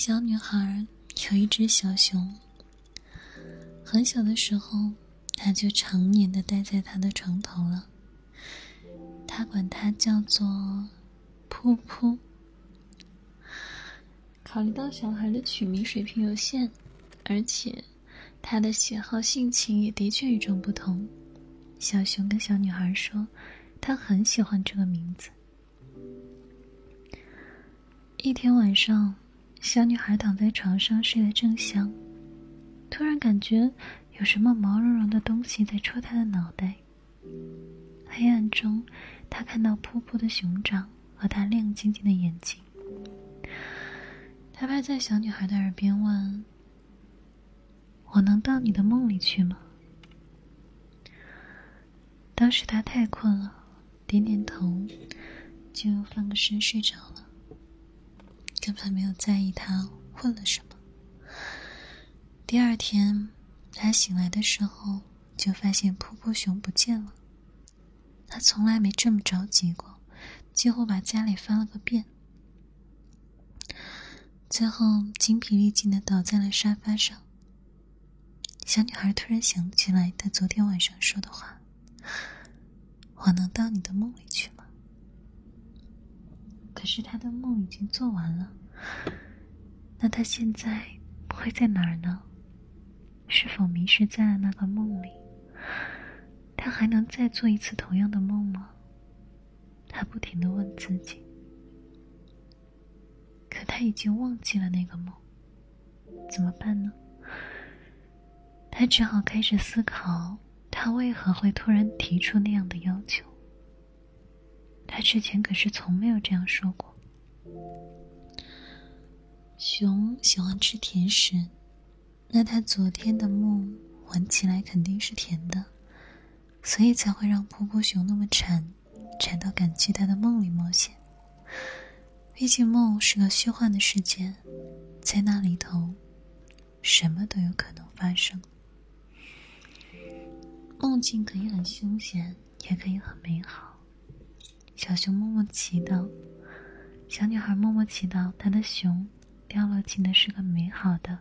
小女孩有一只小熊。很小的时候，她就常年的待在她的床头了。她管它叫做噗噗。考虑到小孩的取名水平有限，而且他的喜好性情也的确与众不同，小熊跟小女孩说，他很喜欢这个名字。一天晚上，小女孩躺在床上睡得正香，突然感觉有什么毛茸茸的东西在戳她的脑袋。黑暗中，她看到噗噗的熊掌和她亮晶晶的眼睛。他趴在小女孩的耳边问：“我能到你的梦里去吗？”当时他太困了，点点头，就翻个身睡着了，根本没有在意他问了什么。第二天，他醒来的时候，就发现噗噗熊不见了。他从来没这么着急过，几乎把家里翻了个遍。最后，精疲力尽的倒在了沙发上。小女孩突然想起来她昨天晚上说的话：“我能到你的梦里？”可是他的梦已经做完了。那他现在会在哪儿呢？是否迷失在了那个梦里？他还能再做一次同样的梦吗？他不停的问自己。可他已经忘记了那个梦，怎么办呢？他只好开始思考，他为何会突然提出那样的要求。他之前可是从没有这样说过。熊喜欢吃甜食，那他昨天的梦闻起来肯定是甜的，所以才会让噗噗熊那么馋，馋到敢去他的梦里冒险。毕竟梦是个虚幻的世界，在那里头，什么都有可能发生。梦境可以很凶险，也可以很美好。小熊默默祈祷，小女孩默默祈祷，她的熊掉落进的是个美好的、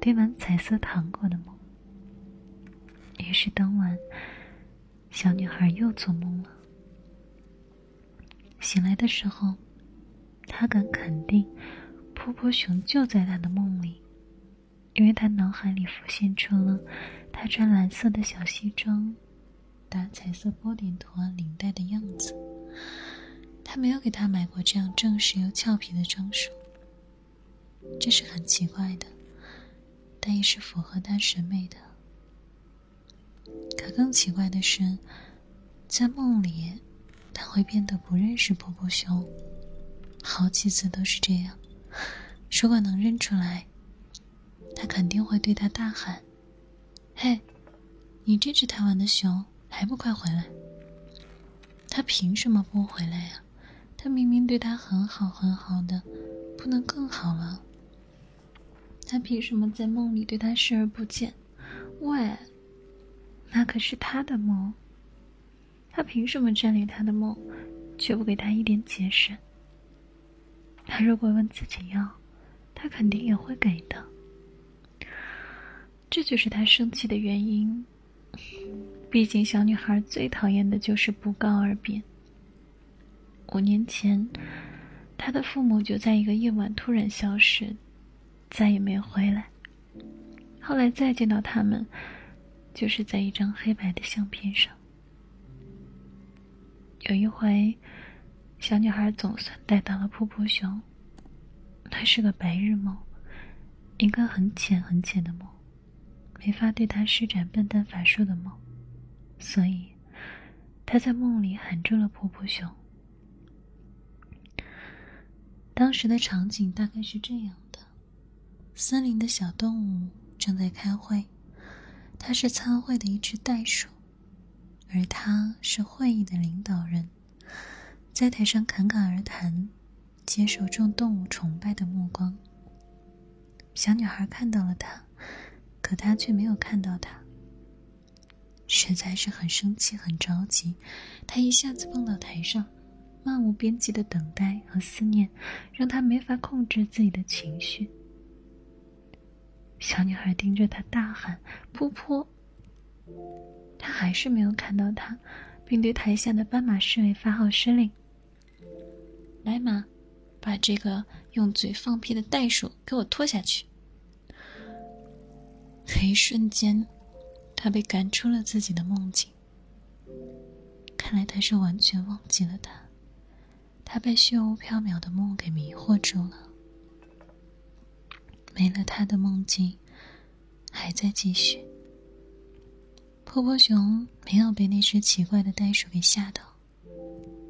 堆满彩色糖果的梦。于是当晚，小女孩又做梦了。醒来的时候。他敢肯定，噗噗熊就在他的梦里，因为他脑海里浮现出了他穿蓝色的小西装、打彩色波点图案领带的样子。他没有给他买过这样正式又俏皮的装束，这是很奇怪的，但也是符合他审美的。可更奇怪的是，在梦里，他会变得不认识噗噗熊。好几次都是这样，如果能认出来，他肯定会对他大喊：“嘿，你这只贪玩的熊，还不快回来！”他凭什么不回来呀？他明明对他很好很好的，不能更好了？他凭什么在梦里对他视而不见？喂，那可是他的梦，他凭什么占领他的梦，却不给他一点解释？他如果问自己要，他肯定也会给的。这就是他生气的原因。毕竟小女孩最讨厌的就是不告而别。五年前，他的父母就在一个夜晚突然消失，再也没有回来。后来再见到他们，就是在一张黑白的相片上。有一回。小女孩总算带到了噗噗熊，它是个白日梦，一个很浅很浅的梦，没法对它施展笨蛋法术的梦，所以他在梦里喊住了噗噗熊。当时的场景大概是这样的：森林的小动物正在开会，它是参会的一只袋鼠，而它是会议的领导人。在台上侃侃而谈，接受众动物崇拜的目光。小女孩看到了他，可他却没有看到他。实在是很生气，很着急。他一下子蹦到台上，漫无边际的等待和思念，让他没法控制自己的情绪。小女孩盯着他大喊：“噗噗！”他还是没有看到他，并对台下的斑马侍卫发号施令：“来马，把这个用嘴放屁的袋鼠给我拖下去。”一瞬间，他被赶出了自己的梦境。看来他是完全忘记了他，他被虚无缥缈的梦给迷惑住了。没了他的梦境，还在继续。波波熊没有被那只奇怪的袋鼠给吓到，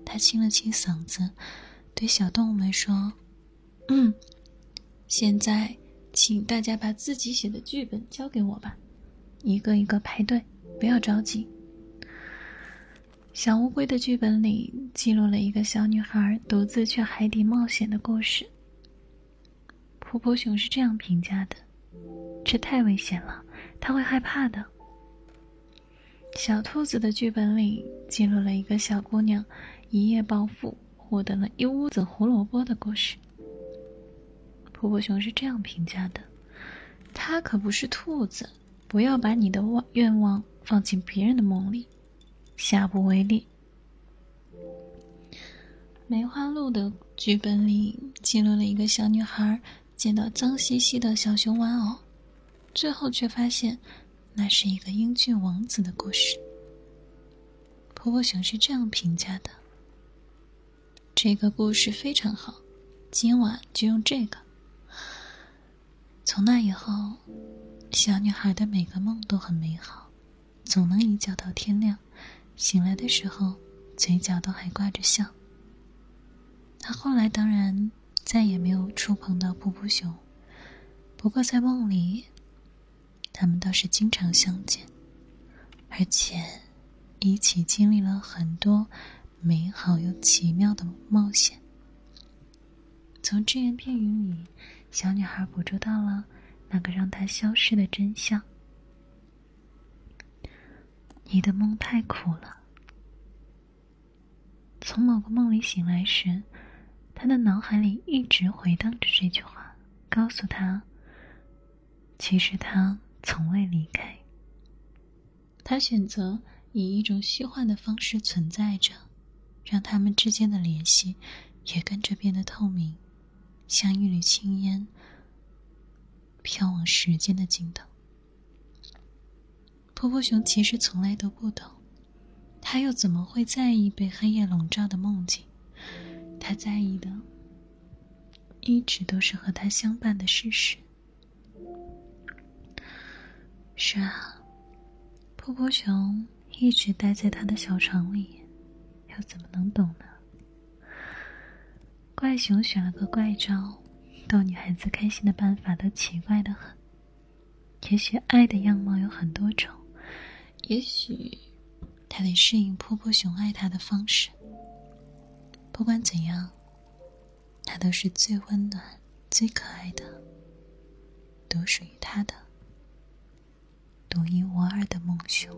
他清了清嗓子，对小动物们说：“嗯，现在请大家把自己写的剧本交给我吧，一个一个排队，不要着急。”小乌龟的剧本里记录了一个小女孩独自去海底冒险的故事。婆婆熊是这样评价的：“这太危险了，她会害怕的。”小兔子的剧本里记录了一个小姑娘一夜暴富，获得了一屋子胡萝卜的故事。婆婆熊是这样评价的：“她可不是兔子，不要把你的望愿望放进别人的梦里。”下不为例。梅花鹿的剧本里记录了一个小女孩见到脏兮兮的小熊玩偶，最后却发现那是一个英俊王子的故事。婆婆熊是这样评价的：这个故事非常好，今晚就用这个。从那以后，小女孩的每个梦都很美好，总能一觉到天亮。醒来的时候，嘴角都还挂着笑。他后来当然再也没有触碰到布布熊，不过在梦里，他们倒是经常相见，而且一起经历了很多美好又奇妙的冒险。从只言片语里，小女孩捕捉到了那个让他消失的真相。你的梦太苦了。从某个梦里醒来时，他的脑海里一直回荡着这句话，告诉他：其实他从未离开。他选择以一种虚幻的方式存在着，让他们之间的联系也跟着变得透明，像一缕青烟，飘往时间的尽头。婆婆熊其实从来都不懂，他又怎么会在意被黑夜笼罩的梦境？他在意的，一直都是和他相伴的事实。是啊，婆婆熊一直待在他的小床里，又怎么能懂呢？怪熊选了个怪招，逗女孩子开心的办法都奇怪的很。也许爱的样貌有很多种。也许，他得适应婆婆熊爱他的方式。不管怎样，他都是最温暖、最可爱的，独属于他的独一无二的梦熊。